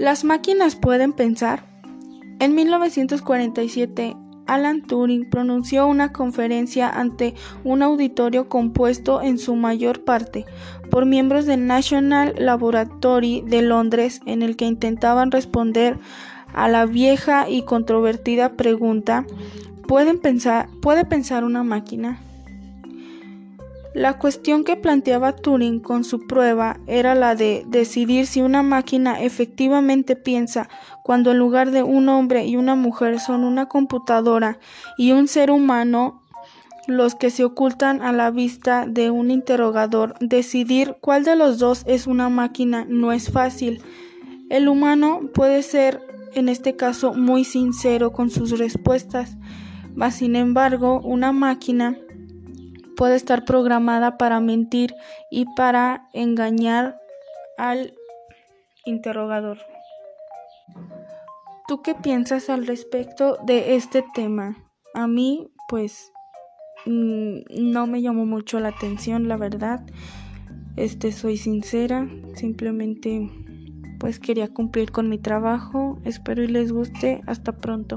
¿Las máquinas pueden pensar? En 1947, Alan Turing pronunció una conferencia ante un auditorio compuesto en su mayor parte por miembros del National Laboratory de Londres en el que intentaban responder a la vieja y controvertida pregunta ¿Pueden ¿Puede pensar una máquina? La cuestión que planteaba Turing con su prueba era la de decidir si una máquina efectivamente piensa cuando en lugar de un hombre y una mujer son una computadora y un ser humano los que se ocultan a la vista de un interrogador. Decidir cuál de los dos es una máquina no es fácil. El humano puede ser en este caso muy sincero con sus respuestas, mas sin embargo una máquina puede estar programada para mentir y para engañar al interrogador. ¿Tú qué piensas al respecto de este tema? A mí, pues, mm, no me llamó mucho la atención, la verdad. Este, soy sincera, simplemente, pues, quería cumplir con mi trabajo. Espero y les guste. Hasta pronto.